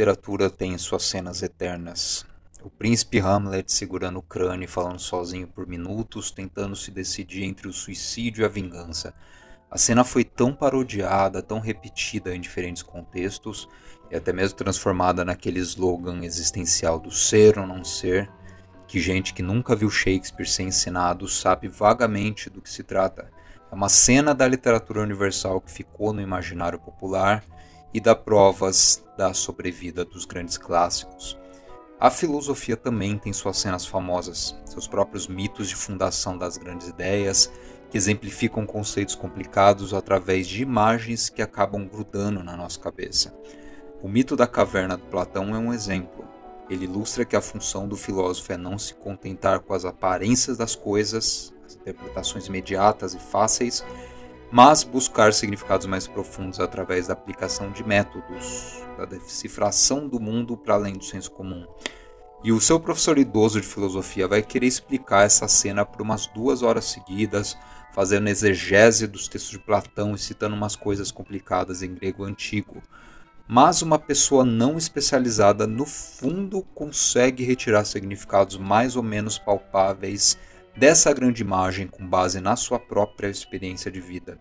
literatura tem suas cenas eternas. O príncipe Hamlet segurando o crânio e falando sozinho por minutos, tentando se decidir entre o suicídio e a vingança. A cena foi tão parodiada, tão repetida em diferentes contextos, e até mesmo transformada naquele slogan existencial do ser ou não ser, que gente que nunca viu Shakespeare ser ensinado sabe vagamente do que se trata. É uma cena da literatura universal que ficou no imaginário popular e dá provas da sobrevida dos grandes clássicos. A filosofia também tem suas cenas famosas, seus próprios mitos de fundação das grandes ideias, que exemplificam conceitos complicados através de imagens que acabam grudando na nossa cabeça. O mito da caverna de Platão é um exemplo. Ele ilustra que a função do filósofo é não se contentar com as aparências das coisas, as interpretações imediatas e fáceis, mas buscar significados mais profundos através da aplicação de métodos, da decifração do mundo para além do senso comum. E o seu professor idoso de filosofia vai querer explicar essa cena por umas duas horas seguidas, fazendo exegese dos textos de Platão e citando umas coisas complicadas em grego antigo. Mas uma pessoa não especializada, no fundo, consegue retirar significados mais ou menos palpáveis dessa grande imagem com base na sua própria experiência de vida.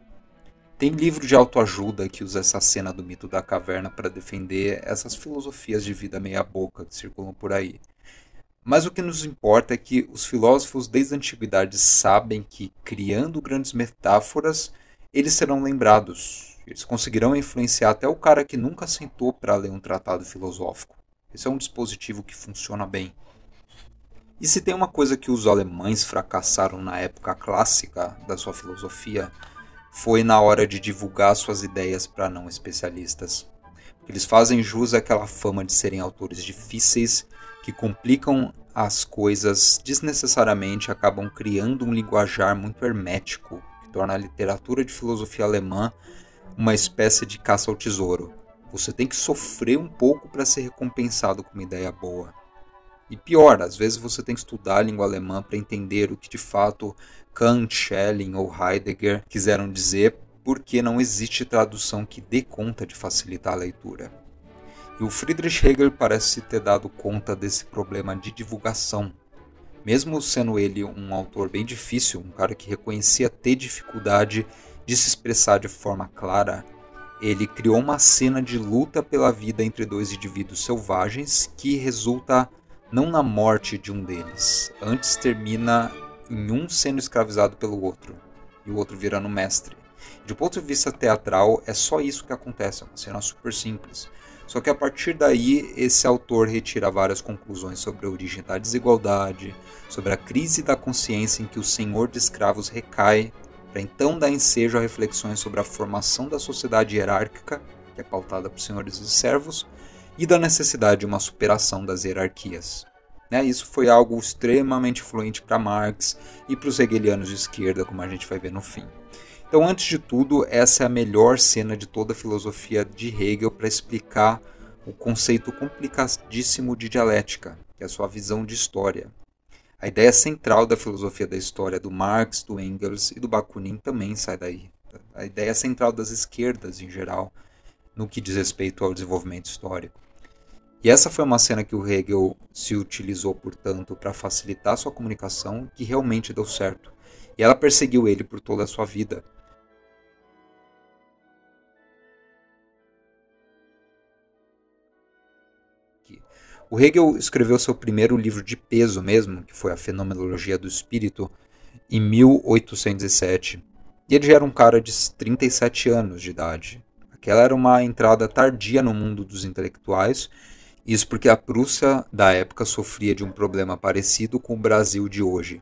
Tem livro de autoajuda que usa essa cena do mito da caverna para defender essas filosofias de vida meia-boca que circulam por aí. Mas o que nos importa é que os filósofos desde a antiguidade sabem que, criando grandes metáforas, eles serão lembrados. Eles conseguirão influenciar até o cara que nunca sentou para ler um tratado filosófico. Esse é um dispositivo que funciona bem. E se tem uma coisa que os alemães fracassaram na época clássica da sua filosofia, foi na hora de divulgar suas ideias para não especialistas. Eles fazem jus àquela fama de serem autores difíceis, que complicam as coisas desnecessariamente, acabam criando um linguajar muito hermético, que torna a literatura de filosofia alemã uma espécie de caça ao tesouro. Você tem que sofrer um pouco para ser recompensado com uma ideia boa. E pior, às vezes você tem que estudar a língua alemã para entender o que de fato Kant, Schelling ou Heidegger quiseram dizer, porque não existe tradução que dê conta de facilitar a leitura. E o Friedrich Hegel parece ter dado conta desse problema de divulgação. Mesmo sendo ele um autor bem difícil, um cara que reconhecia ter dificuldade de se expressar de forma clara, ele criou uma cena de luta pela vida entre dois indivíduos selvagens que resulta não na morte de um deles. Antes termina em um sendo escravizado pelo outro e o outro virando mestre. De ponto de vista teatral, é só isso que acontece, é uma cena super simples. Só que a partir daí, esse autor retira várias conclusões sobre a origem da desigualdade, sobre a crise da consciência em que o senhor de escravos recai, para então dar ensejo a reflexões sobre a formação da sociedade hierárquica, que é pautada por senhores e servos, e da necessidade de uma superação das hierarquias. Né? Isso foi algo extremamente influente para Marx e para os hegelianos de esquerda, como a gente vai ver no fim. Então, antes de tudo, essa é a melhor cena de toda a filosofia de Hegel para explicar o conceito complicadíssimo de dialética, que é a sua visão de história. A ideia central da filosofia da história do Marx, do Engels e do Bakunin também sai daí. A ideia central das esquerdas em geral, no que diz respeito ao desenvolvimento histórico. E essa foi uma cena que o Hegel se utilizou, portanto, para facilitar sua comunicação, que realmente deu certo. E ela perseguiu ele por toda a sua vida. O Hegel escreveu seu primeiro livro de peso mesmo, que foi a Fenomenologia do Espírito, em 1807. E ele já era um cara de 37 anos de idade. Aquela era uma entrada tardia no mundo dos intelectuais isso porque a Prússia da época sofria de um problema parecido com o Brasil de hoje.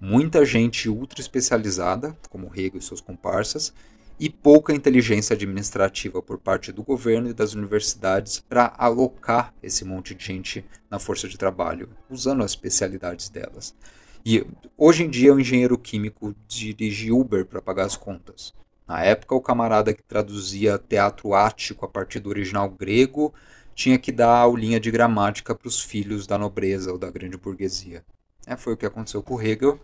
Muita gente ultra especializada, como Hegel e seus comparsas, e pouca inteligência administrativa por parte do governo e das universidades para alocar esse monte de gente na força de trabalho, usando as especialidades delas. E hoje em dia o engenheiro químico dirige Uber para pagar as contas. Na época, o camarada que traduzia teatro ático a partir do original grego tinha que dar aulinha de gramática para os filhos da nobreza ou da grande burguesia. É, foi o que aconteceu com Hegel,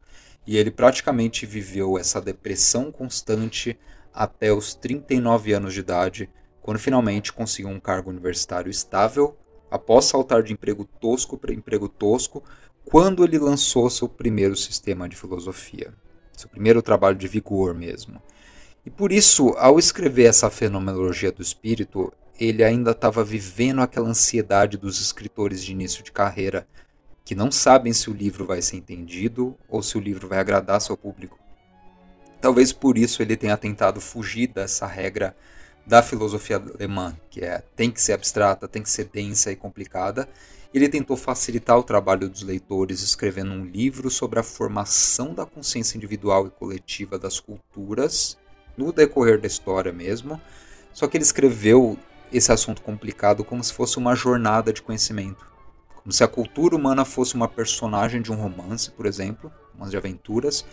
e ele praticamente viveu essa depressão constante até os 39 anos de idade, quando finalmente conseguiu um cargo universitário estável, após saltar de emprego tosco para emprego tosco, quando ele lançou seu primeiro sistema de filosofia, seu primeiro trabalho de vigor mesmo. E por isso, ao escrever essa fenomenologia do espírito, ele ainda estava vivendo aquela ansiedade dos escritores de início de carreira, que não sabem se o livro vai ser entendido ou se o livro vai agradar seu público. Talvez por isso ele tenha tentado fugir dessa regra da filosofia alemã, que é tem que ser abstrata, tem que ser densa e complicada. Ele tentou facilitar o trabalho dos leitores escrevendo um livro sobre a formação da consciência individual e coletiva das culturas no decorrer da história mesmo. Só que ele escreveu esse assunto complicado como se fosse uma jornada de conhecimento. Como se a cultura humana fosse uma personagem de um romance, por exemplo, romance de aventuras,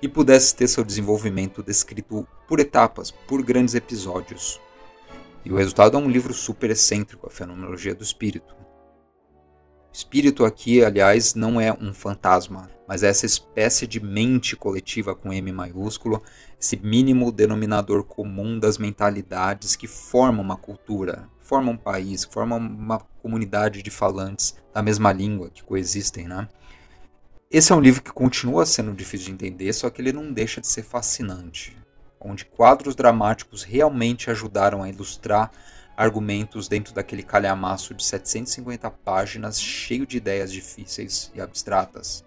e pudesse ter seu desenvolvimento descrito por etapas, por grandes episódios. E o resultado é um livro super excêntrico, a Fenomenologia do Espírito. Espírito aqui, aliás, não é um fantasma, mas é essa espécie de mente coletiva com M maiúsculo, esse mínimo denominador comum das mentalidades que formam uma cultura, formam um país, formam uma comunidade de falantes da mesma língua que coexistem, né? Esse é um livro que continua sendo difícil de entender, só que ele não deixa de ser fascinante, onde quadros dramáticos realmente ajudaram a ilustrar argumentos dentro daquele calhamaço de 750 páginas cheio de ideias difíceis e abstratas.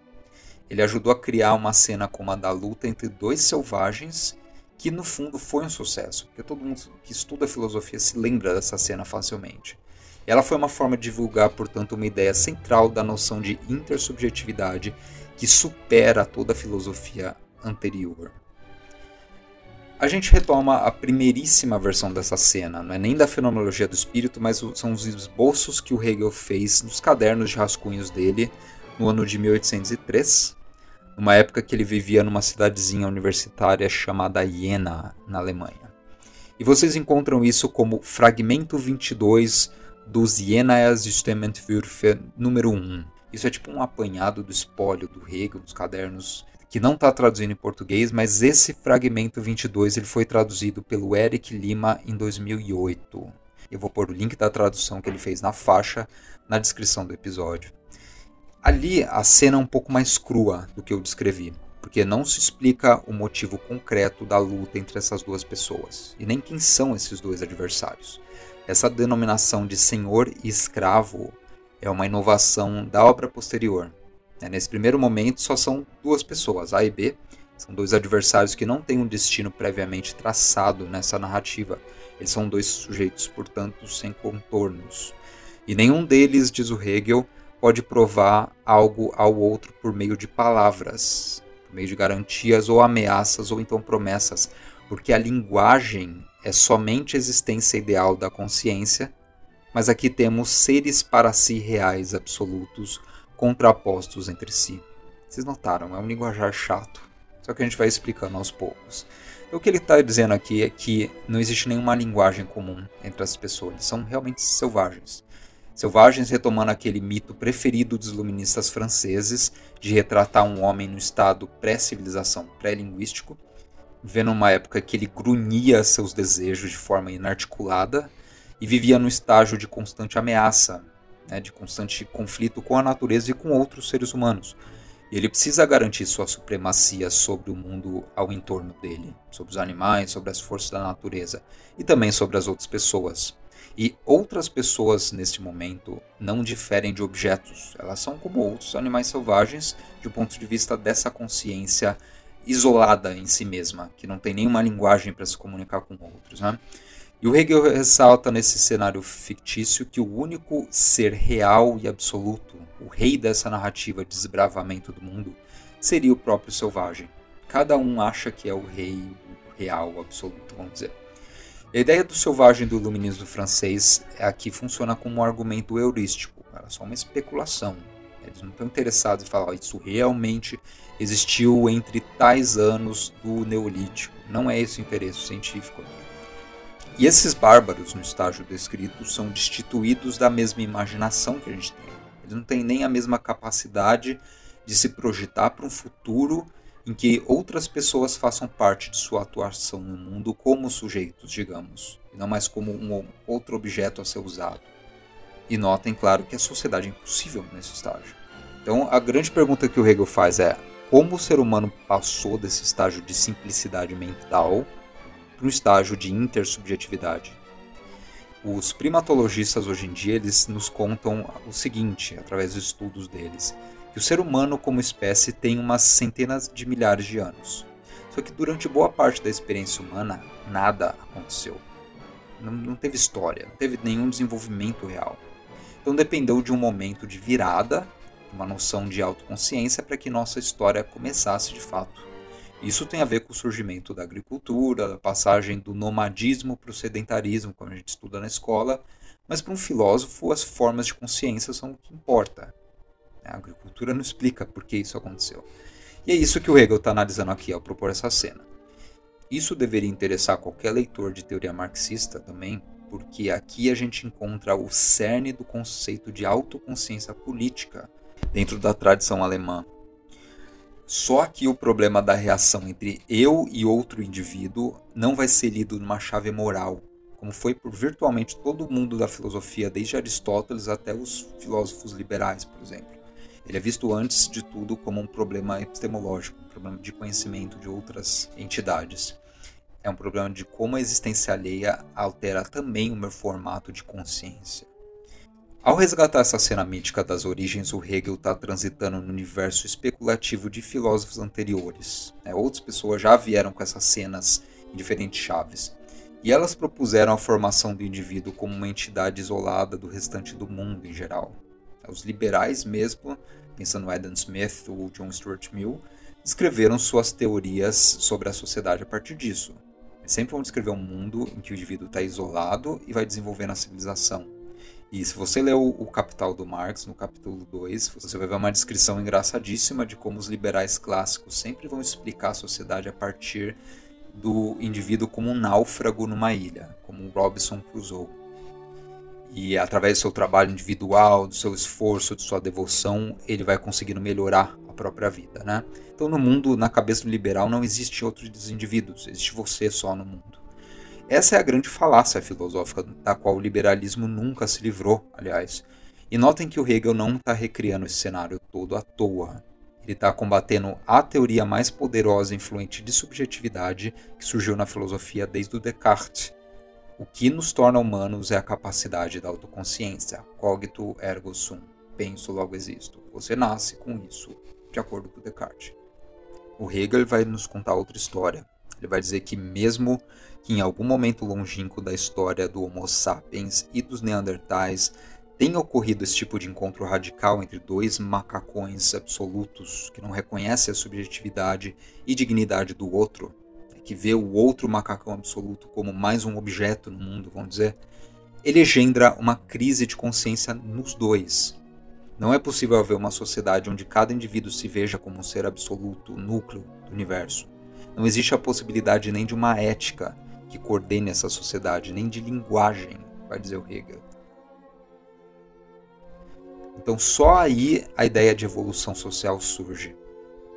Ele ajudou a criar uma cena como a da luta entre dois selvagens, que no fundo foi um sucesso, porque todo mundo que estuda filosofia se lembra dessa cena facilmente. Ela foi uma forma de divulgar, portanto, uma ideia central da noção de intersubjetividade que supera toda a filosofia anterior. A gente retoma a primeiríssima versão dessa cena, não é nem da fenomenologia do espírito, mas são os esboços que o Hegel fez nos cadernos de rascunhos dele no ano de 1803, numa época que ele vivia numa cidadezinha universitária chamada Jena, na Alemanha. E vocês encontram isso como fragmento 22 dos Jenaer Systementwürfe número 1. Isso é tipo um apanhado do espólio do Hegel, dos cadernos que não está traduzido em português, mas esse fragmento 22 ele foi traduzido pelo Eric Lima em 2008. Eu vou pôr o link da tradução que ele fez na faixa na descrição do episódio. Ali a cena é um pouco mais crua do que eu descrevi, porque não se explica o motivo concreto da luta entre essas duas pessoas, e nem quem são esses dois adversários. Essa denominação de senhor e escravo é uma inovação da obra posterior, nesse primeiro momento, só são duas pessoas, A e B. São dois adversários que não têm um destino previamente traçado nessa narrativa. Eles são dois sujeitos, portanto, sem contornos. E nenhum deles, diz o Hegel, pode provar algo ao outro por meio de palavras, por meio de garantias ou ameaças ou então promessas, porque a linguagem é somente a existência ideal da consciência, mas aqui temos seres para si reais absolutos contrapostos entre si. Vocês notaram, é um linguajar chato, só que a gente vai explicando aos poucos. Então, o que ele está dizendo aqui é que não existe nenhuma linguagem comum entre as pessoas, eles são realmente selvagens. Selvagens retomando aquele mito preferido dos iluministas franceses de retratar um homem no estado pré-civilização, pré-linguístico, vendo uma época que ele grunhia seus desejos de forma inarticulada e vivia no estágio de constante ameaça, né, de constante conflito com a natureza e com outros seres humanos. E ele precisa garantir sua supremacia sobre o mundo ao entorno dele, sobre os animais, sobre as forças da natureza e também sobre as outras pessoas. E outras pessoas neste momento não diferem de objetos, elas são como outros animais selvagens, do ponto de vista dessa consciência isolada em si mesma, que não tem nenhuma linguagem para se comunicar com outros. Né? E o Hegel ressalta nesse cenário fictício que o único ser real e absoluto, o rei dessa narrativa de desbravamento do mundo, seria o próprio selvagem. Cada um acha que é o rei o real, absoluto, vamos dizer. A ideia do selvagem do iluminismo francês é aqui funciona como um argumento heurístico, é só uma especulação. Eles não estão interessados em falar isso realmente existiu entre tais anos do Neolítico. Não é esse o interesse científico. E esses bárbaros no estágio descrito são destituídos da mesma imaginação que a gente tem. Eles não têm nem a mesma capacidade de se projetar para um futuro em que outras pessoas façam parte de sua atuação no mundo como sujeitos, digamos, e não mais como um outro objeto a ser usado. E notem, claro, que a sociedade é impossível nesse estágio. Então, a grande pergunta que o Hegel faz é: como o ser humano passou desse estágio de simplicidade mental para um estágio de intersubjetividade? Os primatologistas hoje em dia eles nos contam o seguinte, através dos estudos deles, que o ser humano como espécie tem umas centenas de milhares de anos. Só que durante boa parte da experiência humana, nada aconteceu. Não, não teve história, não teve nenhum desenvolvimento real. Então dependeu de um momento de virada, uma noção de autoconsciência para que nossa história começasse de fato. Isso tem a ver com o surgimento da agricultura, da passagem do nomadismo para o sedentarismo, como a gente estuda na escola, mas para um filósofo as formas de consciência são o que importa. A agricultura não explica por que isso aconteceu. E é isso que o Hegel está analisando aqui ao propor essa cena. Isso deveria interessar qualquer leitor de teoria marxista também, porque aqui a gente encontra o cerne do conceito de autoconsciência política dentro da tradição alemã. Só que o problema da reação entre eu e outro indivíduo não vai ser lido numa chave moral, como foi por virtualmente todo o mundo da filosofia, desde Aristóteles até os filósofos liberais, por exemplo. Ele é visto antes de tudo como um problema epistemológico, um problema de conhecimento de outras entidades. É um problema de como a existência alheia altera também o meu formato de consciência. Ao resgatar essa cena mítica das origens, o Hegel está transitando no universo especulativo de filósofos anteriores. É, outras pessoas já vieram com essas cenas em diferentes chaves. E elas propuseram a formação do indivíduo como uma entidade isolada do restante do mundo em geral. Os liberais mesmo pensando no Adam Smith ou John Stuart Mill, escreveram suas teorias sobre a sociedade a partir disso. Sempre vão descrever um mundo em que o indivíduo está isolado e vai desenvolvendo a civilização. E se você ler o, Capital do Marx, no capítulo 2, você vai ver uma descrição engraçadíssima de como os liberais clássicos sempre vão explicar a sociedade a partir do indivíduo como um náufrago numa ilha, como um Robinson Crusoe e através do seu trabalho individual, do seu esforço, de sua devoção, ele vai conseguindo melhorar a própria vida, né? Então, no mundo, na cabeça do liberal, não existe outros indivíduos, existe você só no mundo. Essa é a grande falácia filosófica da qual o liberalismo nunca se livrou, aliás. E notem que o Hegel não está recriando esse cenário todo à toa. Ele está combatendo a teoria mais poderosa e influente de subjetividade que surgiu na filosofia desde o Descartes, o que nos torna humanos é a capacidade da autoconsciência, cogito ergo sum, penso logo existo. Você nasce com isso, de acordo com Descartes. O Hegel vai nos contar outra história. Ele vai dizer que mesmo que em algum momento longínquo da história do Homo sapiens e dos Neandertais tenha ocorrido esse tipo de encontro radical entre dois macacões absolutos que não reconhecem a subjetividade e dignidade do outro, que vê o outro macacão absoluto como mais um objeto no mundo, vamos dizer, ele engendra uma crise de consciência nos dois. Não é possível haver uma sociedade onde cada indivíduo se veja como um ser absoluto, núcleo do universo. Não existe a possibilidade nem de uma ética que coordene essa sociedade, nem de linguagem, vai dizer o Hegel. Então, só aí a ideia de evolução social surge.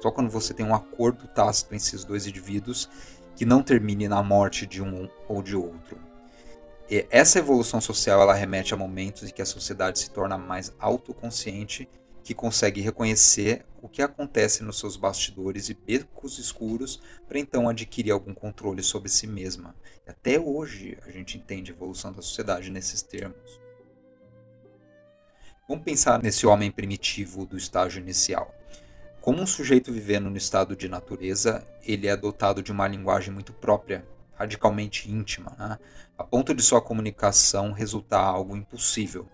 Só quando você tem um acordo tácito entre esses dois indivíduos que não termine na morte de um ou de outro. E essa evolução social ela remete a momentos em que a sociedade se torna mais autoconsciente, que consegue reconhecer o que acontece nos seus bastidores e becos escuros para então adquirir algum controle sobre si mesma. E até hoje a gente entende a evolução da sociedade nesses termos. Vamos pensar nesse homem primitivo do estágio inicial. Como um sujeito vivendo no estado de natureza, ele é dotado de uma linguagem muito própria, radicalmente íntima, né? a ponto de sua comunicação resultar algo impossível.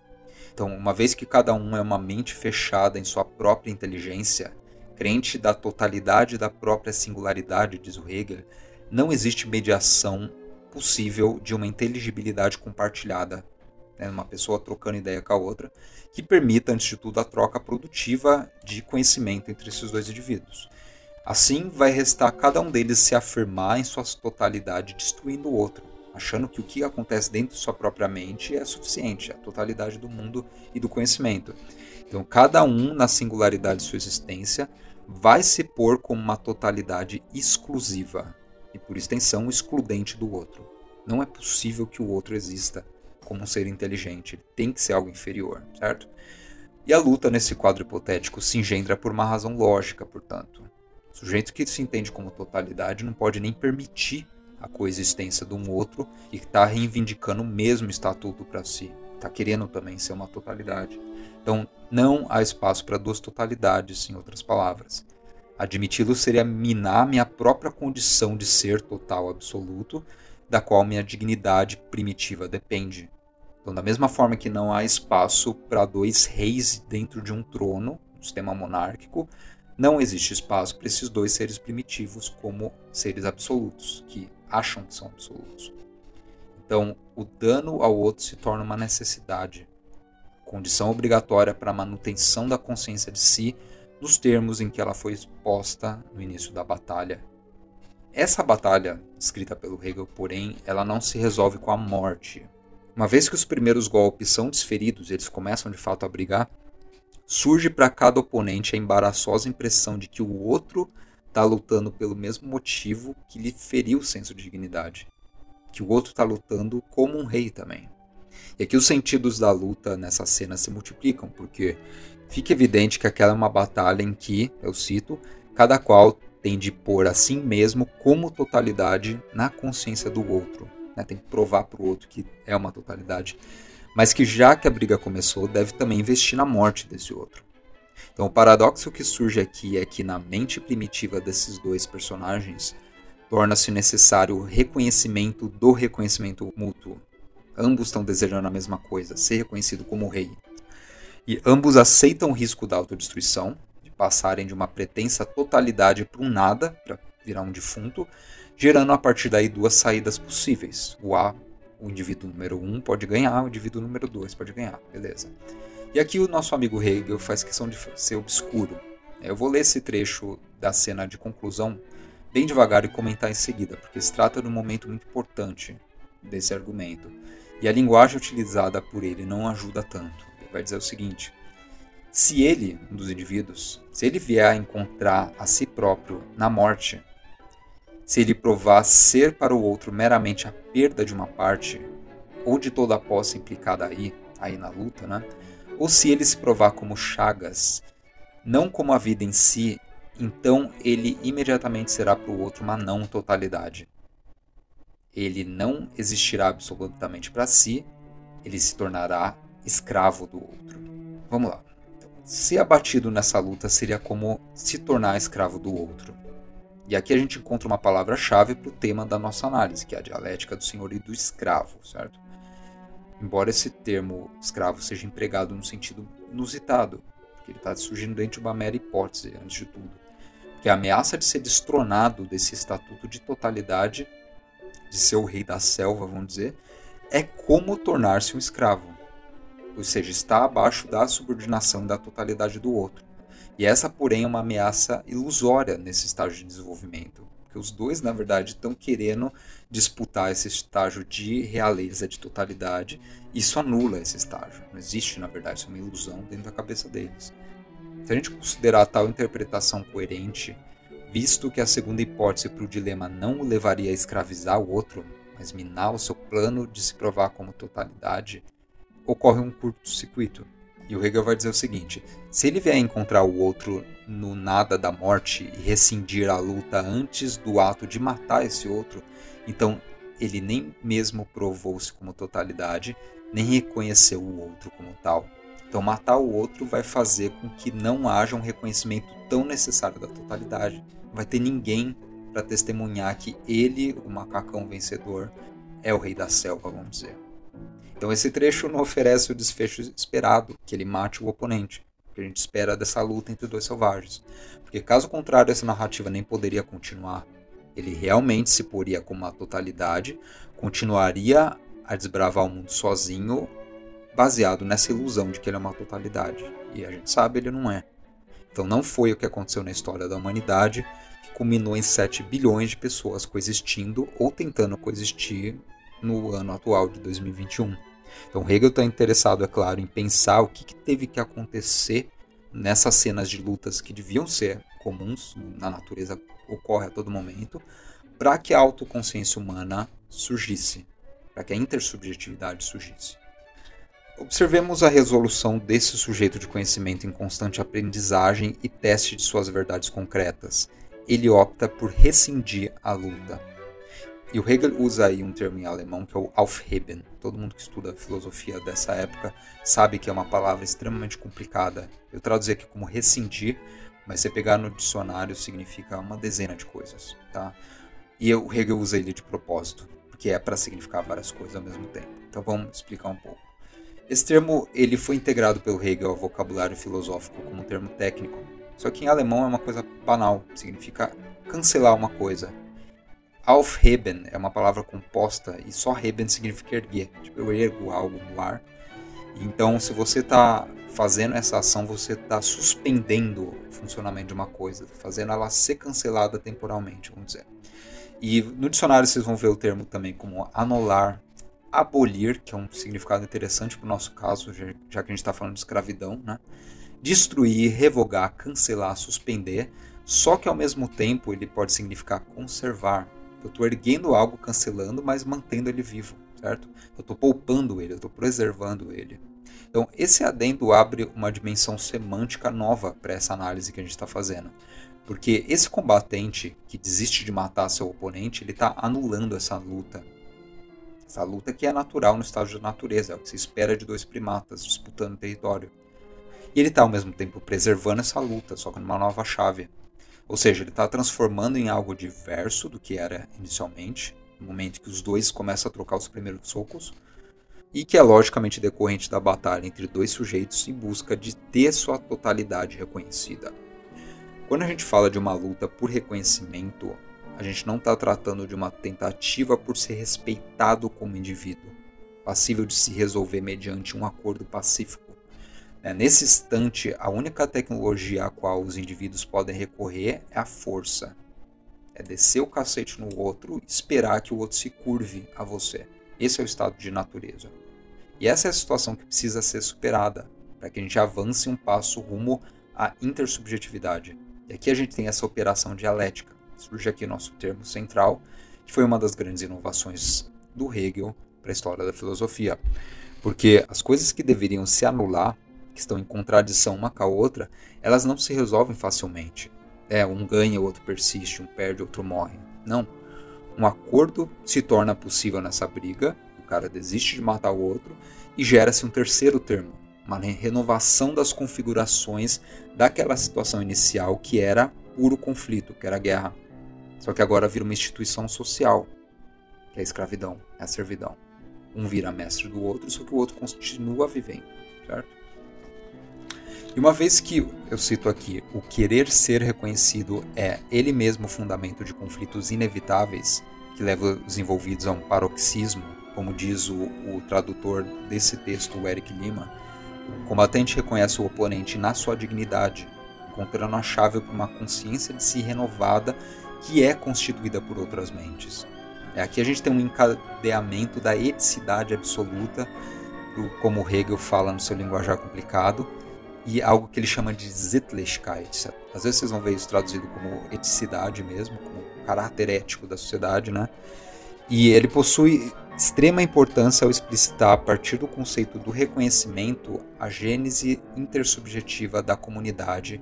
Então, uma vez que cada um é uma mente fechada em sua própria inteligência, crente da totalidade da própria singularidade, diz o Hegel, não existe mediação possível de uma inteligibilidade compartilhada né, uma pessoa trocando ideia com a outra, que permita, antes de tudo, a troca produtiva de conhecimento entre esses dois indivíduos. Assim, vai restar cada um deles se afirmar em sua totalidade, destruindo o outro, achando que o que acontece dentro de sua própria mente é suficiente, a totalidade do mundo e do conhecimento. Então, cada um, na singularidade de sua existência, vai se pôr como uma totalidade exclusiva e, por extensão, excludente do outro. Não é possível que o outro exista como um ser inteligente, ele tem que ser algo inferior, certo? E a luta nesse quadro hipotético se engendra por uma razão lógica, portanto. O sujeito que se entende como totalidade não pode nem permitir a coexistência de um outro e está reivindicando o mesmo estatuto para si. Está querendo também ser uma totalidade. Então, não há espaço para duas totalidades, em outras palavras. Admiti-lo seria minar minha própria condição de ser total absoluto, da qual minha dignidade primitiva depende. Então, da mesma forma que não há espaço para dois reis dentro de um trono, um sistema monárquico, não existe espaço para esses dois seres primitivos como seres absolutos, que acham que são absolutos. Então, o dano ao outro se torna uma necessidade, condição obrigatória para a manutenção da consciência de si nos termos em que ela foi exposta no início da batalha. Essa batalha, escrita pelo Hegel, porém, ela não se resolve com a morte. Uma vez que os primeiros golpes são desferidos, eles começam de fato a brigar, surge para cada oponente a embaraçosa impressão de que o outro está lutando pelo mesmo motivo que lhe feriu o senso de dignidade. Que o outro está lutando como um rei também. E aqui os sentidos da luta nessa cena se multiplicam, porque fica evidente que aquela é uma batalha em que, eu cito, cada qual tem de pôr a si mesmo como totalidade na consciência do outro. Né? Tem que provar para o outro que é uma totalidade. Mas que já que a briga começou, deve também investir na morte desse outro. Então o paradoxo que surge aqui é que na mente primitiva desses dois personagens torna-se necessário o reconhecimento do reconhecimento mútuo. Ambos estão desejando a mesma coisa, ser reconhecido como rei. E ambos aceitam o risco da autodestruição, de passarem de uma pretensa totalidade para um nada, para virar um defunto, gerando a partir daí duas saídas possíveis. O A, o indivíduo número 1 um pode ganhar, o indivíduo número 2 pode ganhar, beleza. E aqui o nosso amigo Hegel faz questão de ser obscuro. Eu vou ler esse trecho da cena de conclusão bem devagar e comentar em seguida, porque se trata de um momento muito importante desse argumento. E a linguagem utilizada por ele não ajuda tanto vai dizer o seguinte: se ele, um dos indivíduos, se ele vier a encontrar a si próprio na morte, se ele provar ser para o outro meramente a perda de uma parte, ou de toda a posse implicada aí, aí na luta, né? Ou se ele se provar como Chagas, não como a vida em si, então ele imediatamente será para o outro uma não totalidade. Ele não existirá absolutamente para si, ele se tornará escravo do outro. Vamos lá. Ser abatido nessa luta seria como se tornar escravo do outro. E aqui a gente encontra uma palavra-chave para o tema da nossa análise, que é a dialética do senhor e do escravo, certo? Embora esse termo escravo seja empregado num sentido inusitado, porque ele está surgindo dentro de uma mera hipótese, antes de tudo, que a ameaça de ser destronado desse estatuto de totalidade, de ser o rei da selva, vamos dizer, é como tornar-se um escravo. Ou seja, está abaixo da subordinação da totalidade do outro. E essa, porém, é uma ameaça ilusória nesse estágio de desenvolvimento, porque os dois, na verdade, estão querendo disputar esse estágio de realeza, de totalidade, isso anula esse estágio. Não existe, na verdade, isso é uma ilusão dentro da cabeça deles. Se a gente considerar tal interpretação coerente, visto que a segunda hipótese para o dilema não o levaria a escravizar o outro, mas minar o seu plano de se provar como totalidade, ocorre um curto-circuito. E o Hegel vai dizer o seguinte: se ele vier encontrar o outro no nada da morte e rescindir a luta antes do ato de matar esse outro, então ele nem mesmo provou-se como totalidade, nem reconheceu o outro como tal. Então, matar o outro vai fazer com que não haja um reconhecimento tão necessário da totalidade. Não vai ter ninguém para testemunhar que ele, o macacão vencedor, é o rei da selva, vamos dizer. Então esse trecho não oferece o desfecho esperado, que ele mate o oponente, que a gente espera dessa luta entre dois selvagens. Porque caso contrário, essa narrativa nem poderia continuar. Ele realmente se poria como uma totalidade, continuaria a desbravar o mundo sozinho, baseado nessa ilusão de que ele é uma totalidade. E a gente sabe ele não é. Então não foi o que aconteceu na história da humanidade, que culminou em 7 bilhões de pessoas coexistindo ou tentando coexistir no ano atual de 2021. Então Hegel está interessado, é claro, em pensar o que, que teve que acontecer nessas cenas de lutas que deviam ser comuns na natureza, ocorre a todo momento, para que a autoconsciência humana surgisse, para que a intersubjetividade surgisse. Observemos a resolução desse sujeito de conhecimento em constante aprendizagem e teste de suas verdades concretas. Ele opta por rescindir a luta. E o Hegel usa aí um termo em alemão que é o Aufheben. Todo mundo que estuda filosofia dessa época sabe que é uma palavra extremamente complicada. Eu traduzi aqui como rescindir, mas se pegar no dicionário significa uma dezena de coisas, tá? E o Hegel usa ele de propósito, porque é para significar várias coisas ao mesmo tempo. Então vamos explicar um pouco. Esse termo ele foi integrado pelo Hegel ao vocabulário filosófico como um termo técnico, só que em alemão é uma coisa banal, significa cancelar uma coisa. Aufheben é uma palavra composta e só Heben significa erguer, tipo eu ergo algo no ar. Então, se você está fazendo essa ação, você está suspendendo o funcionamento de uma coisa, fazendo ela ser cancelada temporalmente, vamos dizer. E no dicionário vocês vão ver o termo também como anular, abolir, que é um significado interessante para o nosso caso, já, que a gente está falando de escravidão, né? destruir, revogar, cancelar, suspender, só que ao mesmo tempo ele pode significar conservar. Eu estou erguendo algo, cancelando, mas mantendo ele vivo, certo? Eu estou poupando ele, eu estou preservando ele. Então, esse adendo abre uma dimensão semântica nova para essa análise que a gente está fazendo. Porque esse combatente que desiste de matar seu oponente, ele está anulando essa luta, essa luta que é natural no estado de natureza, é o que se espera de dois primatas disputando território. E ele está ao mesmo tempo preservando essa luta, só que numa nova chave. Ou seja, ele está transformando em algo diverso do que era inicialmente, no momento que os dois começam a trocar os primeiros socos, e que é logicamente decorrente da batalha entre dois sujeitos em busca de ter sua totalidade reconhecida. Quando a gente fala de uma luta por reconhecimento, a gente não está tratando de uma tentativa por ser respeitado como indivíduo, passível de se resolver mediante um acordo pacífico. É, nesse instante, a única tecnologia a qual os indivíduos podem recorrer é a força. É descer o cacete no outro esperar que o outro se curve a você. Esse é o estado de natureza. E essa é a situação que precisa ser superada para que a gente avance um passo rumo à intersubjetividade. E aqui a gente tem essa operação dialética surge aqui nosso termo central, que foi uma das grandes inovações do Hegel para a história da filosofia. Porque as coisas que deveriam se anular, que estão em contradição uma com a outra, elas não se resolvem facilmente. É, um ganha, o outro persiste, um perde, outro morre. Não. Um acordo se torna possível nessa briga, o cara desiste de matar o outro e gera-se um terceiro termo, uma renovação das configurações daquela situação inicial que era puro conflito, que era guerra. Só que agora vira uma instituição social, que é a escravidão, é a servidão. Um vira mestre do outro, só que o outro continua vivendo, certo? E uma vez que eu cito aqui, o querer ser reconhecido é ele mesmo o fundamento de conflitos inevitáveis que leva os envolvidos a um paroxismo, como diz o, o tradutor desse texto, o Eric Lima, o combatente reconhece o oponente na sua dignidade, encontrando a chave para uma consciência de si renovada que é constituída por outras mentes. É, aqui a gente tem um encadeamento da eticidade absoluta, como Hegel fala no seu linguajar complicado, e algo que ele chama de Sittlichkeit. Às vezes vocês vão ver isso traduzido como eticidade mesmo, como caráter ético da sociedade, né? E ele possui extrema importância ao explicitar, a partir do conceito do reconhecimento, a gênese intersubjetiva da comunidade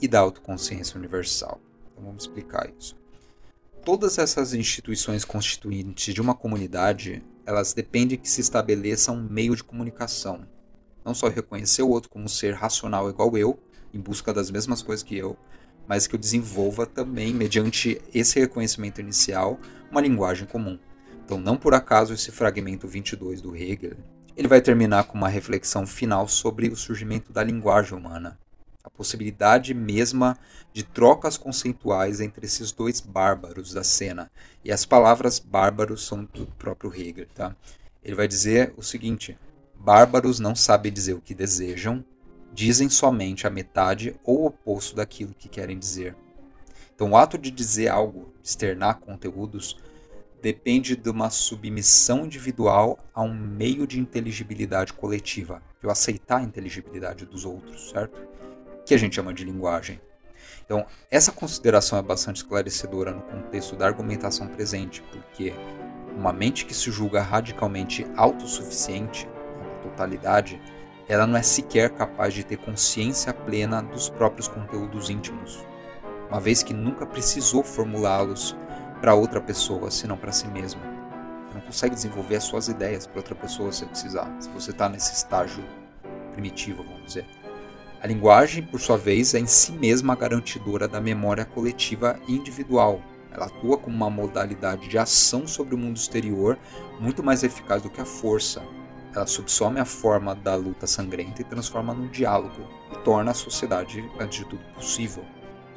e da autoconsciência universal. Então vamos explicar isso. Todas essas instituições constituintes de uma comunidade, elas dependem que se estabeleça um meio de comunicação. Não só reconhecer o outro como um ser racional igual eu, em busca das mesmas coisas que eu, mas que eu desenvolva também, mediante esse reconhecimento inicial, uma linguagem comum. Então, não por acaso esse fragmento 22 do Hegel, ele vai terminar com uma reflexão final sobre o surgimento da linguagem humana a possibilidade mesma de trocas conceituais entre esses dois bárbaros da cena. E as palavras bárbaros são do próprio Hegel. Tá? Ele vai dizer o seguinte: bárbaros não sabem dizer o que desejam, dizem somente a metade ou o oposto daquilo que querem dizer. Então, o ato de dizer algo, externar conteúdos, depende de uma submissão individual a um meio de inteligibilidade coletiva, de eu aceitar a inteligibilidade dos outros, certo? que a gente chama de linguagem. Então, essa consideração é bastante esclarecedora no contexto da argumentação presente, porque uma mente que se julga radicalmente autossuficiente, ela não é sequer capaz de ter consciência plena dos próprios conteúdos íntimos, uma vez que nunca precisou formulá-los para outra pessoa, senão para si mesma. Você não consegue desenvolver as suas ideias para outra pessoa se precisar, se você está nesse estágio primitivo, vamos dizer. A linguagem, por sua vez, é em si mesma a garantidora da memória coletiva e individual. Ela atua como uma modalidade de ação sobre o mundo exterior muito mais eficaz do que a força, ela subsome a forma da luta sangrenta e transforma num diálogo e torna a sociedade, antes de tudo, possível,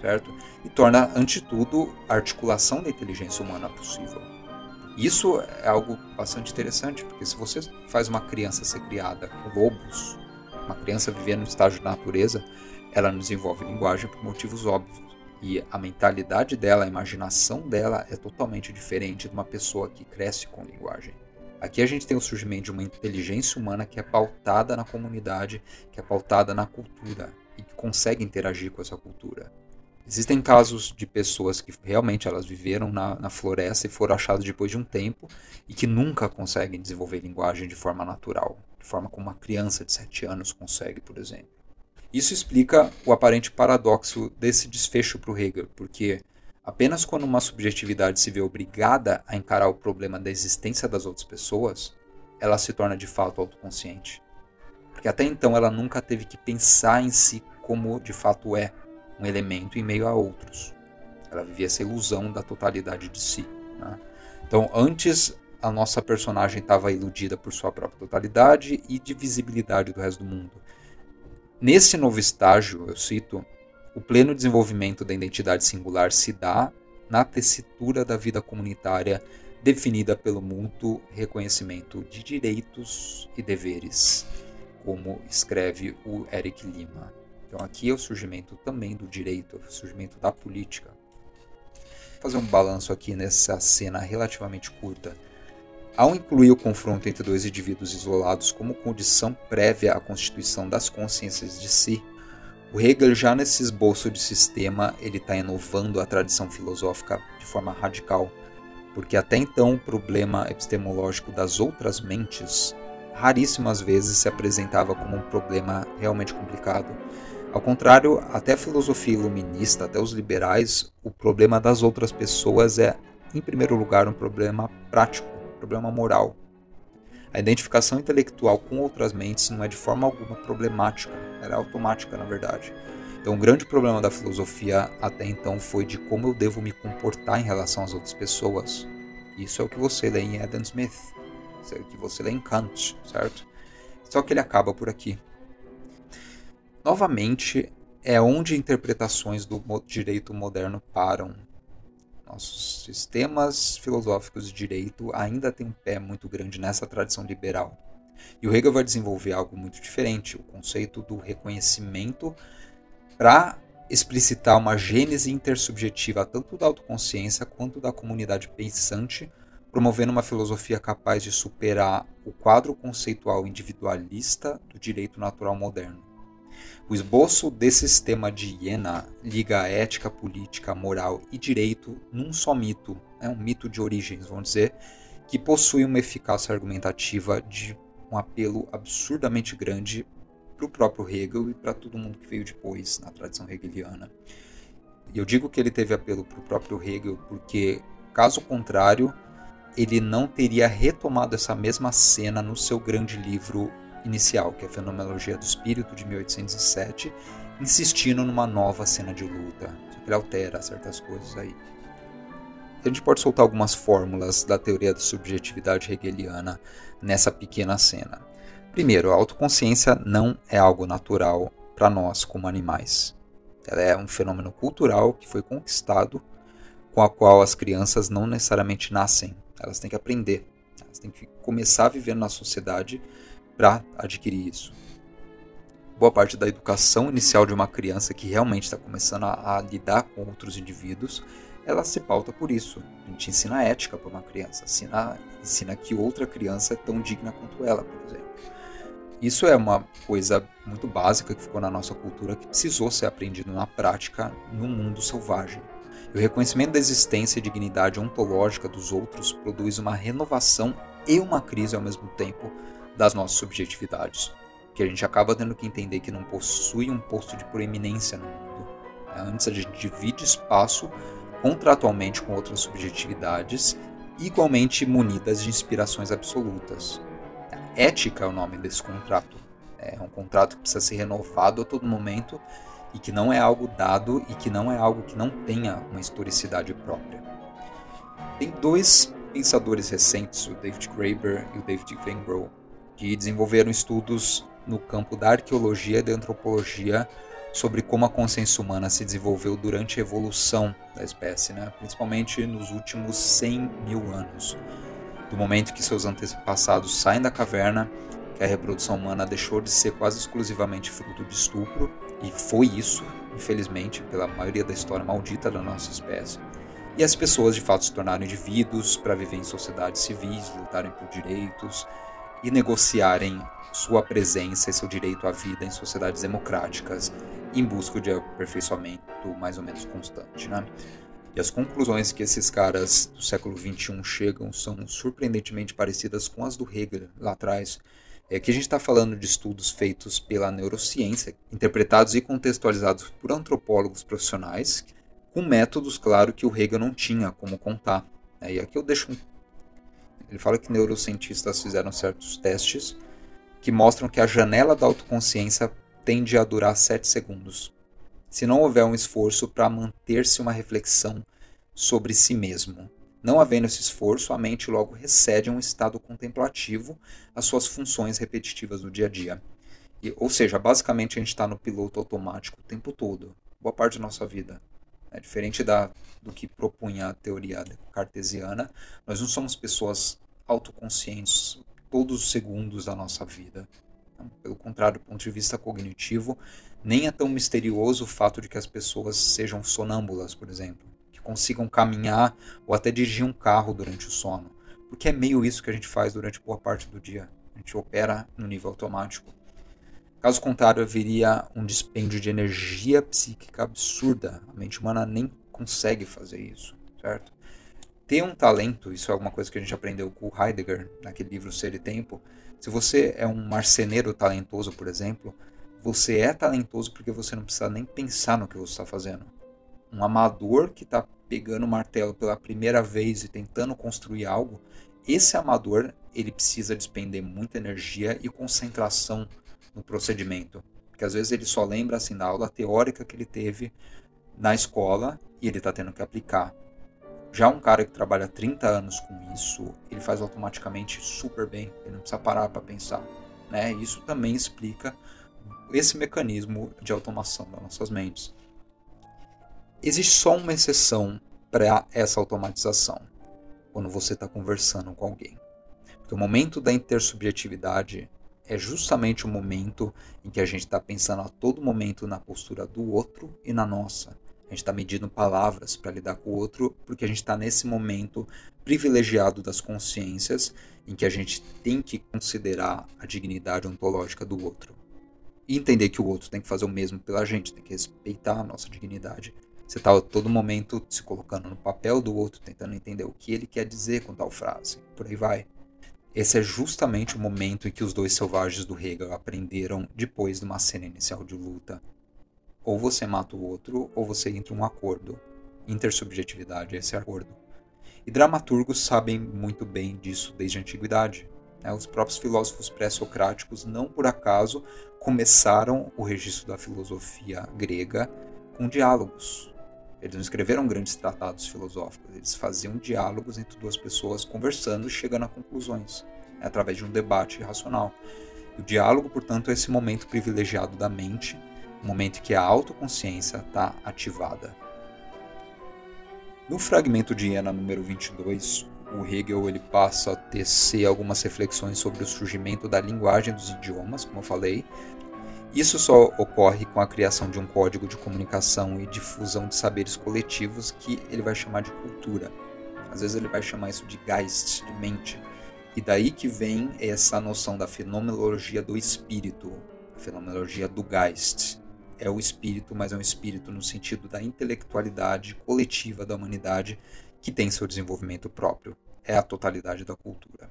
certo? E torna, antes de tudo, a articulação da inteligência humana possível. Isso é algo bastante interessante, porque se você faz uma criança ser criada com lobos, uma criança viver no estágio da natureza, ela não desenvolve linguagem por motivos óbvios. E a mentalidade dela, a imaginação dela é totalmente diferente de uma pessoa que cresce com linguagem. Aqui a gente tem o surgimento de uma inteligência humana que é pautada na comunidade, que é pautada na cultura e que consegue interagir com essa cultura. Existem casos de pessoas que realmente elas viveram na, na floresta e foram achadas depois de um tempo e que nunca conseguem desenvolver linguagem de forma natural, de forma como uma criança de 7 anos consegue, por exemplo. Isso explica o aparente paradoxo desse desfecho para o Hegel, porque Apenas quando uma subjetividade se vê obrigada a encarar o problema da existência das outras pessoas, ela se torna de fato autoconsciente. Porque até então ela nunca teve que pensar em si como de fato é um elemento em meio a outros. Ela vivia essa ilusão da totalidade de si. Né? Então, antes a nossa personagem estava iludida por sua própria totalidade e divisibilidade do resto do mundo. Nesse novo estágio, eu cito, o pleno desenvolvimento da identidade singular se dá na tessitura da vida comunitária definida pelo mútuo reconhecimento de direitos e deveres, como escreve o Eric Lima. Então aqui é o surgimento também do direito, é o surgimento da política. Vou fazer um balanço aqui nessa cena relativamente curta. Ao incluir o confronto entre dois indivíduos isolados como condição prévia à constituição das consciências de si, o Hegel já nesse esboço de sistema ele está inovando a tradição filosófica de forma radical, porque até então o problema epistemológico das outras mentes raríssimas vezes se apresentava como um problema realmente complicado. Ao contrário, até a filosofia iluminista, até os liberais, o problema das outras pessoas é, em primeiro lugar, um problema prático, um problema moral. A identificação intelectual com outras mentes não é de forma alguma problemática, ela é automática, na verdade. Então, o grande problema da filosofia até então foi de como eu devo me comportar em relação às outras pessoas. Isso é o que você lê em Adam Smith, isso é o que você lê em Kant, certo? Só que ele acaba por aqui. Novamente, é onde interpretações do direito moderno param nossos sistemas filosóficos de direito ainda têm um pé muito grande nessa tradição liberal. E o Hegel vai desenvolver algo muito diferente, o conceito do reconhecimento para explicitar uma gênese intersubjetiva tanto da autoconsciência quanto da comunidade pensante, promovendo uma filosofia capaz de superar o quadro conceitual individualista do direito natural moderno. O esboço desse sistema de Iena liga a ética, política, moral e direito num só mito, é um mito de origens, vamos dizer, que possui uma eficácia argumentativa de um apelo absurdamente grande para o próprio Hegel e para todo mundo que veio depois na tradição hegeliana. Eu digo que ele teve apelo para o próprio Hegel porque, caso contrário, ele não teria retomado essa mesma cena no seu grande livro inicial, que é a Fenomenologia do Espírito, de 1807, insistindo numa nova cena de luta. Só que ele altera certas coisas aí. A gente pode soltar algumas fórmulas da teoria da subjetividade hegeliana nessa pequena cena. Primeiro, a autoconsciência não é algo natural para nós como animais. Ela é um fenômeno cultural que foi conquistado, com a qual as crianças não necessariamente nascem. Elas têm que aprender. Elas têm que começar a viver na sociedade para adquirir isso. Boa parte da educação inicial de uma criança que realmente está começando a, a, lidar com outros indivíduos, ela se pauta por isso. A gente ensina ética para uma criança, ensina, ensina que outra criança é tão digna quanto ela, por exemplo. Isso é uma coisa muito básica que ficou na nossa cultura que precisou ser aprendido na prática no mundo selvagem. E o reconhecimento da existência e dignidade ontológica dos outros produz uma renovação e uma crise ao mesmo tempo das nossas subjetividades. Que a gente acaba tendo que entender que não possui um posto de proeminência no mundo. Né? Antes a gente divide espaço contratualmente com outras subjetividades, igualmente munidas de inspirações absolutas. Ética é o nome desse contrato. É um contrato que precisa ser renovado a todo momento e que não é algo dado e que não é algo que não tenha uma historicidade própria. Tem dois pensadores recentes, o David Graeber e o David Vengrow, que desenvolveram estudos no campo da arqueologia e da antropologia sobre como a consciência humana se desenvolveu durante a evolução da espécie, né? principalmente nos últimos 100 mil anos, do momento que seus antepassados saem da caverna, que a reprodução humana deixou de ser quase exclusivamente fruto de estupro, e foi isso, infelizmente, pela maioria da história maldita da nossa espécie, e as pessoas de fato se tornaram indivíduos para viver em sociedades civis, lutarem por direitos e negociarem sua presença e seu direito à vida em sociedades democráticas em busca de aperfeiçoamento mais ou menos constante. Né? E as conclusões que esses caras do século XXI chegam são surpreendentemente parecidas com as do Hegel lá atrás. É que a gente está falando de estudos feitos pela neurociência, interpretados e contextualizados por antropólogos profissionais, com métodos, claro, que o Hegel não tinha como contar. É, e aqui eu deixo um... Ele fala que neurocientistas fizeram certos testes que mostram que a janela da autoconsciência tende a durar 7 segundos. Se não houver um esforço para manter-se uma reflexão sobre si mesmo. Não havendo esse esforço, a mente logo recede a um estado contemplativo às suas funções repetitivas do dia a dia. E, ou seja, basicamente a gente está no piloto automático o tempo todo, boa parte da nossa vida. É diferente da, do que propunha a teoria cartesiana, nós não somos pessoas autoconscientes todos os segundos da nossa vida. Então, pelo contrário, do ponto de vista cognitivo, nem é tão misterioso o fato de que as pessoas sejam sonâmbulas, por exemplo, que consigam caminhar ou até dirigir um carro durante o sono, porque é meio isso que a gente faz durante boa parte do dia. A gente opera no nível automático. Caso contrário, haveria um dispêndio de energia psíquica absurda. A mente humana nem consegue fazer isso, certo? Ter um talento, isso é alguma coisa que a gente aprendeu com Heidegger, naquele livro Ser e Tempo. Se você é um marceneiro talentoso, por exemplo, você é talentoso porque você não precisa nem pensar no que você está fazendo. Um amador que está pegando o martelo pela primeira vez e tentando construir algo, esse amador ele precisa despender muita energia e concentração no procedimento. Porque às vezes ele só lembra assim da aula teórica que ele teve na escola e ele está tendo que aplicar. Já um cara que trabalha 30 anos com isso, ele faz automaticamente super bem, ele não precisa parar para pensar. Né? Isso também explica esse mecanismo de automação das nossas mentes. Existe só uma exceção para essa automatização, quando você está conversando com alguém. Porque o momento da intersubjetividade é justamente o momento em que a gente está pensando a todo momento na postura do outro e na nossa. A gente está medindo palavras para lidar com o outro, porque a gente está nesse momento privilegiado das consciências em que a gente tem que considerar a dignidade ontológica do outro. E entender que o outro tem que fazer o mesmo pela gente, tem que respeitar a nossa dignidade. Você está a todo momento se colocando no papel do outro, tentando entender o que ele quer dizer com tal frase. Por aí vai. Esse é justamente o momento em que os dois selvagens do Hegel aprenderam depois de uma cena inicial de luta. Ou você mata o outro, ou você entra em um acordo. Intersubjetividade é esse acordo. E dramaturgos sabem muito bem disso desde a antiguidade. Né? Os próprios filósofos pré-socráticos, não por acaso, começaram o registro da filosofia grega com diálogos. Eles não escreveram grandes tratados filosóficos, eles faziam diálogos entre duas pessoas conversando e chegando a conclusões, né, através de um debate racional. o diálogo, portanto, é esse momento privilegiado da mente, o momento em que a autoconsciência está ativada. No fragmento de Iena número 22, o Hegel ele passa a tecer algumas reflexões sobre o surgimento da linguagem dos idiomas, como eu falei, isso só ocorre com a criação de um código de comunicação e difusão de saberes coletivos que ele vai chamar de cultura. Às vezes ele vai chamar isso de Geist, de mente. E daí que vem essa noção da fenomenologia do espírito, a fenomenologia do Geist. É o espírito, mas é um espírito no sentido da intelectualidade coletiva da humanidade que tem seu desenvolvimento próprio. É a totalidade da cultura.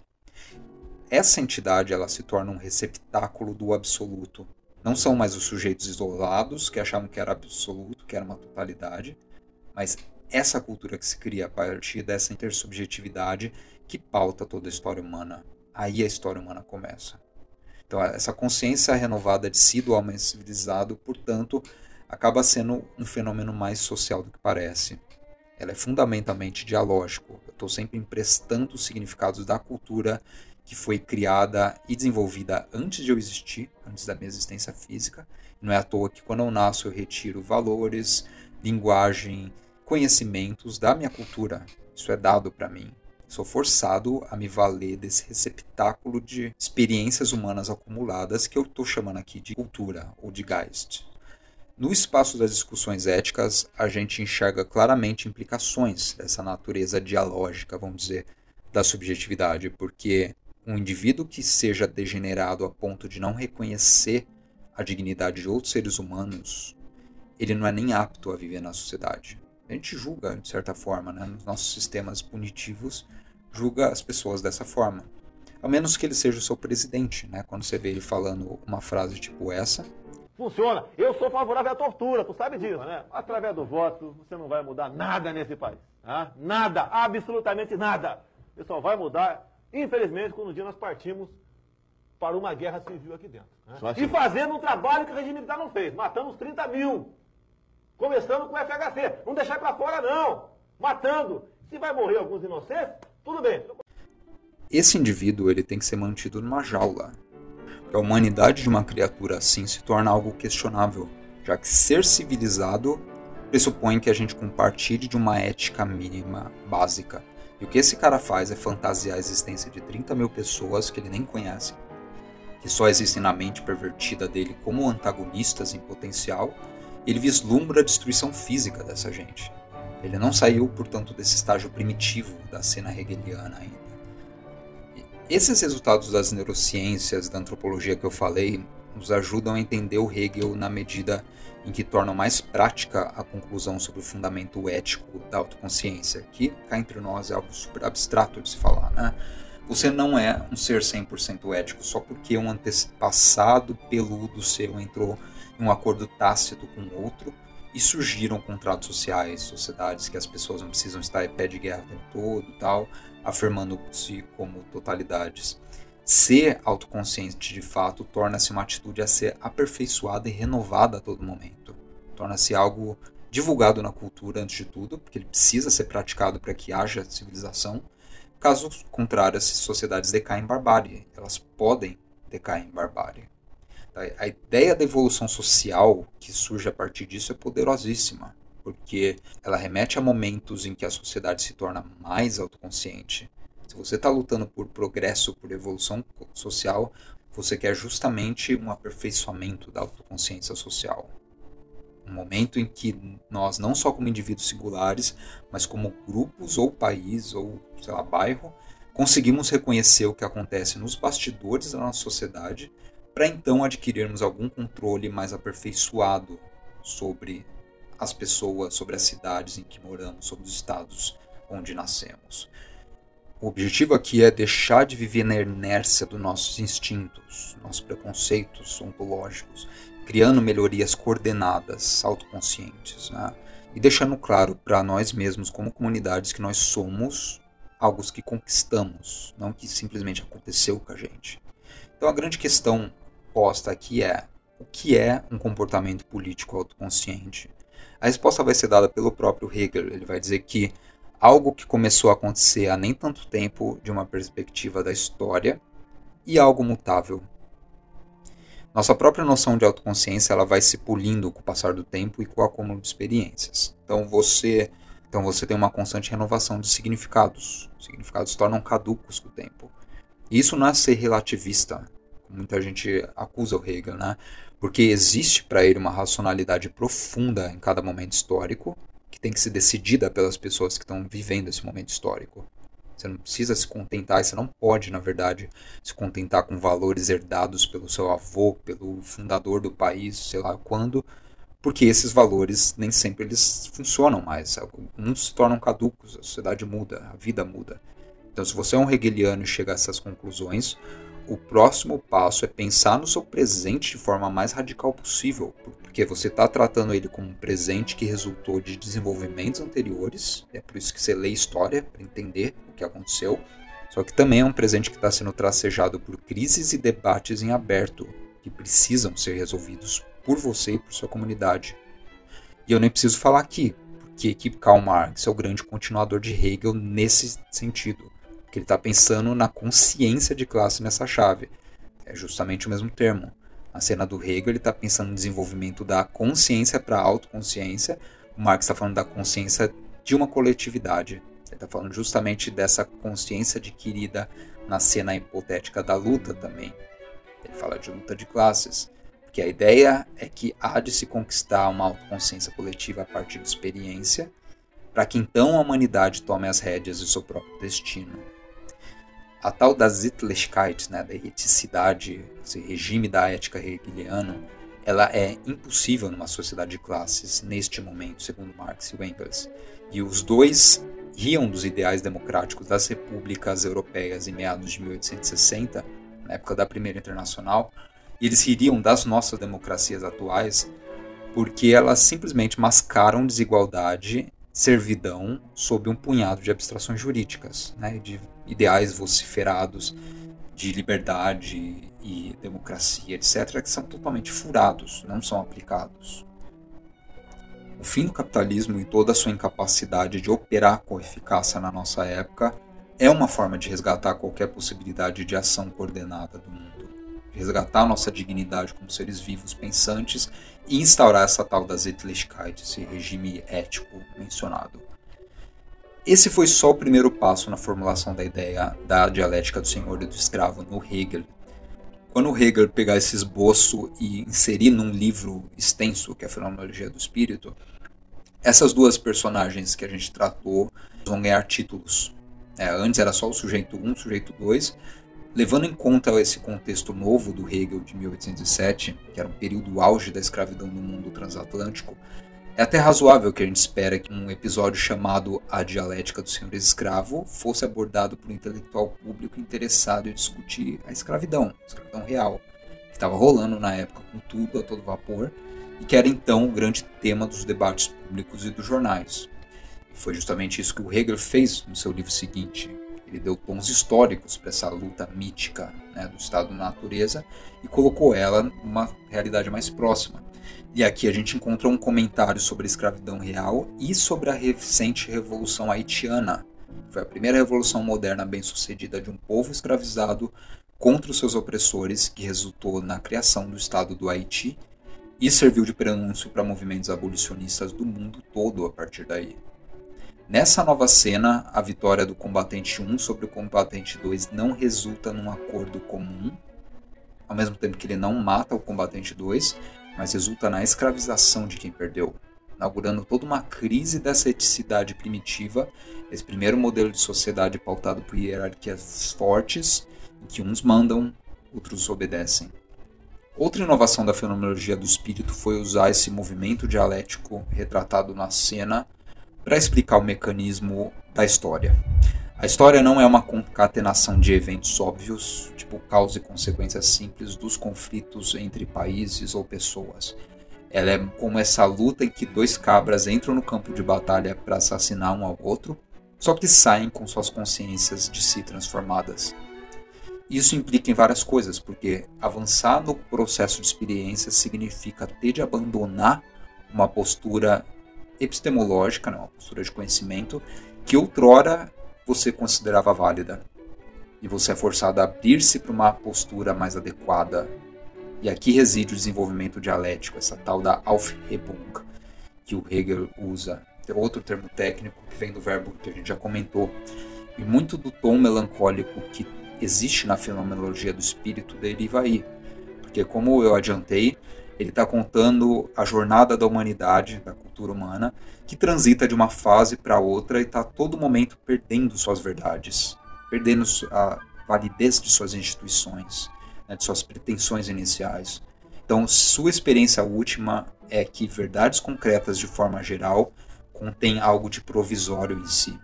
essa entidade ela se torna um receptáculo do absoluto. Não são mais os sujeitos isolados que achavam que era absoluto, que era uma totalidade, mas essa cultura que se cria a partir dessa intersubjetividade que pauta toda a história humana. Aí a história humana começa. Então, essa consciência renovada de si do homem civilizado, portanto, acaba sendo um fenômeno mais social do que parece. Ela é fundamentalmente dialógico. Eu estou sempre emprestando os significados da cultura que foi criada e desenvolvida antes de eu existir, antes da minha existência física. Não é à toa que quando eu nasço eu retiro valores, linguagem, conhecimentos da minha cultura. Isso é dado para mim. Sou forçado a me valer desse receptáculo de experiências humanas acumuladas que eu estou chamando aqui de cultura ou de Geist. No espaço das discussões éticas, a gente enxerga claramente implicações dessa natureza dialógica, vamos dizer, da subjetividade, porque um indivíduo que seja degenerado a ponto de não reconhecer a dignidade de outros seres humanos, ele não é nem apto a viver na sociedade a gente julga, de certa forma, né? nos nossos sistemas punitivos, julga as pessoas dessa forma. A menos que ele seja o seu presidente, né? Quando você vê ele falando uma frase tipo essa. Funciona. Eu sou favorável à tortura, tu sabe disso, né? Através do voto, você não vai mudar nada nesse país. Tá? Nada, absolutamente nada. Você só vai mudar, infelizmente, quando um dia nós partimos para uma guerra civil aqui dentro. Né? E fazendo um trabalho que o regime militar não fez, matando os 30 mil. Começando com o FHC. Não deixar para fora, não. Matando. Se vai morrer alguns inocentes, tudo bem. Esse indivíduo ele tem que ser mantido numa jaula. A humanidade de uma criatura assim se torna algo questionável, já que ser civilizado pressupõe que a gente compartilhe de uma ética mínima básica. E o que esse cara faz é fantasiar a existência de 30 mil pessoas que ele nem conhece, que só existem na mente pervertida dele como antagonistas em potencial ele vislumbra a destruição física dessa gente. Ele não saiu, portanto, desse estágio primitivo da cena hegeliana ainda. Esses resultados das neurociências, da antropologia que eu falei, nos ajudam a entender o Hegel na medida em que tornam mais prática a conclusão sobre o fundamento ético da autoconsciência, que cá entre nós é algo super abstrato de se falar, né? Você não é um ser 100% ético só porque um antepassado peludo seu entrou um acordo tácito com outro e surgiram contratos sociais, sociedades que as pessoas não precisam estar em pé de guerra o tempo todo, tal, afirmando-se como totalidades. Ser autoconsciente de fato torna-se uma atitude a ser aperfeiçoada e renovada a todo momento. Torna-se algo divulgado na cultura antes de tudo, porque ele precisa ser praticado para que haja civilização. Caso contrário, essas sociedades decaem em barbárie. Elas podem decair em barbárie. A, ideia da evolução social que surge a partir disso é poderosíssima, porque ela remete a momentos em que a sociedade se torna mais autoconsciente. Você está lutando por progresso, por evolução social, você quer justamente um aperfeiçoamento da autoconsciência social. Um momento em que nós, não só como indivíduos singulares, mas como grupos ou país ou, sei lá, bairro, conseguimos reconhecer o que acontece nos bastidores da nossa sociedade para então adquirirmos algum controle mais aperfeiçoado sobre as pessoas, sobre as cidades em que moramos, sobre os estados onde nascemos. O objetivo aqui é deixar de viver na inércia dos nossos instintos, nossos preconceitos ontológicos, criando melhorias coordenadas, autoconscientes, né? e deixando claro para nós mesmos, como comunidades, que nós somos algo que conquistamos, não que simplesmente aconteceu com a gente. Então a grande questão resposta aqui é: o que é um comportamento político autoconsciente? A resposta vai ser dada pelo próprio Hegel. Ele vai dizer que algo que começou a acontecer há nem tanto tempo, de uma perspectiva da história, e algo mutável. Nossa própria noção de autoconsciência ela vai se polindo com o passar do tempo e com o acúmulo de experiências. Então você, então você tem uma constante renovação de significados. Os significados tornam caducos com o tempo. E isso não é ser relativista, muita gente acusa o Hegel, né? Porque existe para ele uma racionalidade profunda em cada momento histórico, que tem que ser decidida pelas pessoas que estão vivendo esse momento histórico. Você não precisa se contentar, você não pode, na verdade, se contentar com valores herdados pelo seu avô, pelo fundador do país, sei lá quando, porque esses valores nem sempre eles funcionam mais. Alguns se tornam caducos, a sociedade muda, a vida muda. Então, se você é um hegeliano e chega a essas conclusões, o próximo passo é pensar no seu presente de forma mais radical possível, porque você está tratando ele como um presente que resultou de desenvolvimentos anteriores, é por isso que você lê história para entender o que aconteceu, só que também é um presente que está sendo tracejado por crises e debates em aberto, que precisam ser resolvidos por você e por sua comunidade. E eu nem preciso falar aqui, porque que Karl Marx é o grande continuador de Hegel nesse sentido que ele está pensando na consciência de classe nessa chave. É justamente o mesmo termo. Na cena do Hegel, ele está pensando no desenvolvimento da consciência para a autoconsciência. O Marx está falando da consciência de uma coletividade. Ele está falando justamente dessa consciência adquirida na cena hipotética da luta também. Ele fala de luta de classes. Porque a ideia é que há de se conquistar uma autoconsciência coletiva a partir de experiência, para que então a humanidade tome as rédeas de seu próprio destino a tal da Sittlichkeit, né, da eticidade, esse regime da ética hegeliano, ela é impossível numa sociedade de classes neste momento, segundo Marx e Engels. E os dois riam dos ideais democráticos das repúblicas europeias em meados de 1860, na época da Primeira Internacional, e eles ririam das nossas democracias atuais porque elas simplesmente mascaram desigualdade servidão sob um punhado de abstrações jurídicas, né, de ideais vociferados de liberdade e democracia, etc., que são totalmente furados, não são aplicados. O fim do capitalismo e toda a sua incapacidade de operar com eficácia na nossa época é uma forma de resgatar qualquer possibilidade de ação coordenada do mundo, de resgatar nossa dignidade como seres vivos pensantes e instaurar essa tal da Sittlichkeit, esse regime ético mencionado. Esse foi só o primeiro passo na formulação da ideia da dialética do senhor e do escravo no Hegel. Quando Hegel pegar esse esboço e inserir num livro extenso, que é a Fenomenologia do Espírito, essas duas personagens que a gente tratou vão ganhar títulos. É, antes era só o sujeito 1, o sujeito 2, Levando em conta esse contexto novo do Hegel de 1807, que era um período auge da escravidão no mundo transatlântico, é até razoável que a gente espera que um episódio chamado A Dialética do Senhor Escravo fosse abordado por um intelectual público interessado em discutir a escravidão, a escravidão real, que estava rolando na época com tudo a todo vapor e que era então o grande tema dos debates públicos e dos jornais. E foi justamente isso que o Hegel fez no seu livro seguinte, ele deu tons históricos para essa luta mítica né, do estado da natureza e colocou ela numa realidade mais próxima. E aqui a gente encontra um comentário sobre a escravidão real e sobre a recente Revolução Haitiana. Foi a primeira revolução moderna bem-sucedida de um povo escravizado contra os seus opressores, que resultou na criação do Estado do Haiti e serviu de prenúncio para movimentos abolicionistas do mundo todo a partir daí. Nessa nova cena, a vitória do combatente 1 sobre o combatente 2 não resulta num acordo comum, ao mesmo tempo que ele não mata o combatente 2, mas resulta na escravização de quem perdeu, inaugurando toda uma crise dessa eticidade primitiva, esse primeiro modelo de sociedade pautado por hierarquias fortes, em que uns mandam, outros obedecem. Outra inovação da fenomenologia do espírito foi usar esse movimento dialético retratado na cena para explicar o mecanismo da história. A história não é uma concatenação de eventos óbvios, tipo causa e consequências simples dos conflitos entre países ou pessoas. Ela é como essa luta em que dois cabras entram no campo de batalha para assassinar um ao outro, só que saem com suas consciências de si transformadas. Isso implica em várias coisas, porque avançar no processo de experiência significa ter de abandonar uma postura epistemológica, né, uma postura de conhecimento, que outrora você considerava válida. E você é forçado a abrir-se para uma postura mais adequada. E aqui reside o desenvolvimento dialético, essa tal da Aufhebung, que o Hegel usa. Tem outro termo técnico que vem do verbo que a gente já comentou. E muito do tom melancólico que existe na fenomenologia do espírito deriva aí. Porque, como eu adiantei, ele está contando a jornada da humanidade, da cultura humana, que transita de uma fase para outra e está a todo momento perdendo suas verdades, perdendo a validez de suas instituições, né, de suas pretensões iniciais. Então, sua experiência última é que verdades concretas, de forma geral, contêm algo de provisório em si.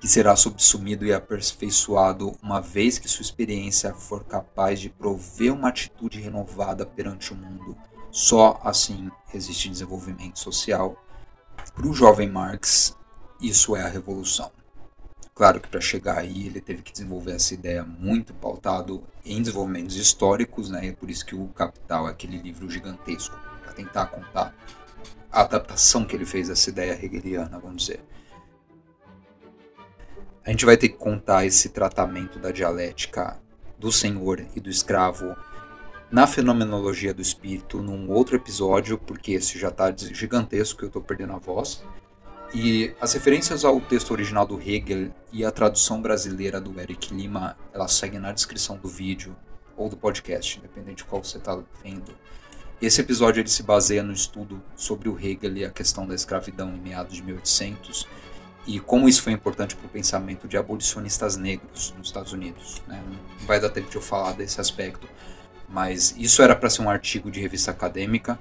que será subsumido e aperfeiçoado uma vez que sua experiência for capaz de prover uma atitude renovada perante o mundo. Só assim existe desenvolvimento social. Para o jovem Marx, isso é a revolução. Claro que para chegar aí ele teve que desenvolver essa ideia muito pautado em desenvolvimentos históricos, né? É por isso que o Capital é aquele livro gigantesco para tentar contar a adaptação que ele fez dessa ideia hegeliana, vamos dizer. A gente vai ter que contar esse tratamento da dialética do senhor e do escravo na fenomenologia do espírito num outro episódio, porque esse já está gigantesco, eu estou perdendo a voz. E as referências ao texto original do Hegel e a tradução brasileira do Eric Lima, elas seguem na descrição do vídeo ou do podcast, independente de qual você está vendo. Esse episódio ele se baseia no estudo sobre o Hegel e a questão da escravidão em meados de 1800 e como isso foi importante para o pensamento de abolicionistas negros nos Estados Unidos. Né? Não vai dar tempo de eu falar desse aspecto, mas isso era para ser um artigo de revista acadêmica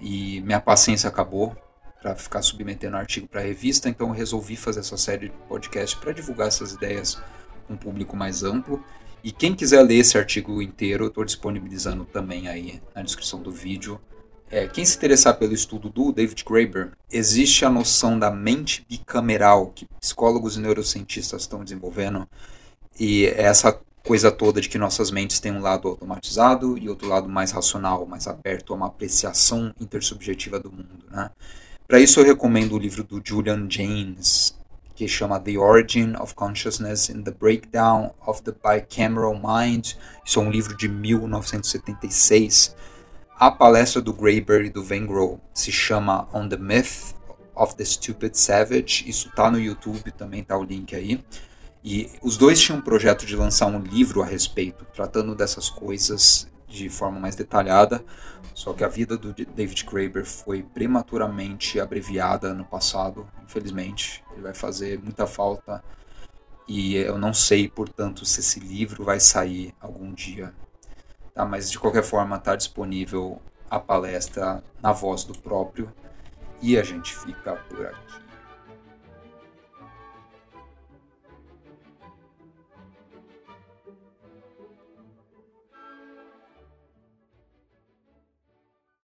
e minha paciência acabou para ficar submetendo artigo para revista, então eu resolvi fazer essa série de podcast para divulgar essas ideias com um público mais amplo e quem quiser ler esse artigo inteiro, eu estou disponibilizando também aí na descrição do vídeo. É, quem se interessar pelo estudo do David Graeber, existe a noção da mente bicameral que psicólogos e neurocientistas estão desenvolvendo. E essa coisa toda de que nossas mentes têm um lado automatizado e outro lado mais racional, mais aberto a uma apreciação intersubjetiva do mundo. Né? Para isso eu recomendo o livro do Julian Jaynes, que chama The Origin of Consciousness and the Breakdown of the Bicameral Mind. Isso é um livro de 1976. A palestra do Graeber e do Gogh se chama On the Myth of the Stupid Savage. Isso tá no YouTube, também tá o link aí. E os dois tinham um projeto de lançar um livro a respeito, tratando dessas coisas de forma mais detalhada. Só que a vida do David Graeber foi prematuramente abreviada no passado, infelizmente. Ele vai fazer muita falta e eu não sei, portanto, se esse livro vai sair algum dia. Tá? Mas de qualquer forma, está disponível a palestra na voz do próprio e a gente fica por aqui.